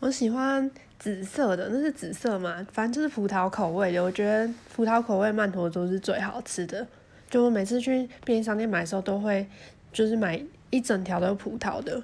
我喜欢紫色的，那是紫色嘛？反正就是葡萄口味的。我觉得葡萄口味曼陀珠是最好吃的。就我每次去便利商店买的时候，都会就是买一整条都是葡萄的。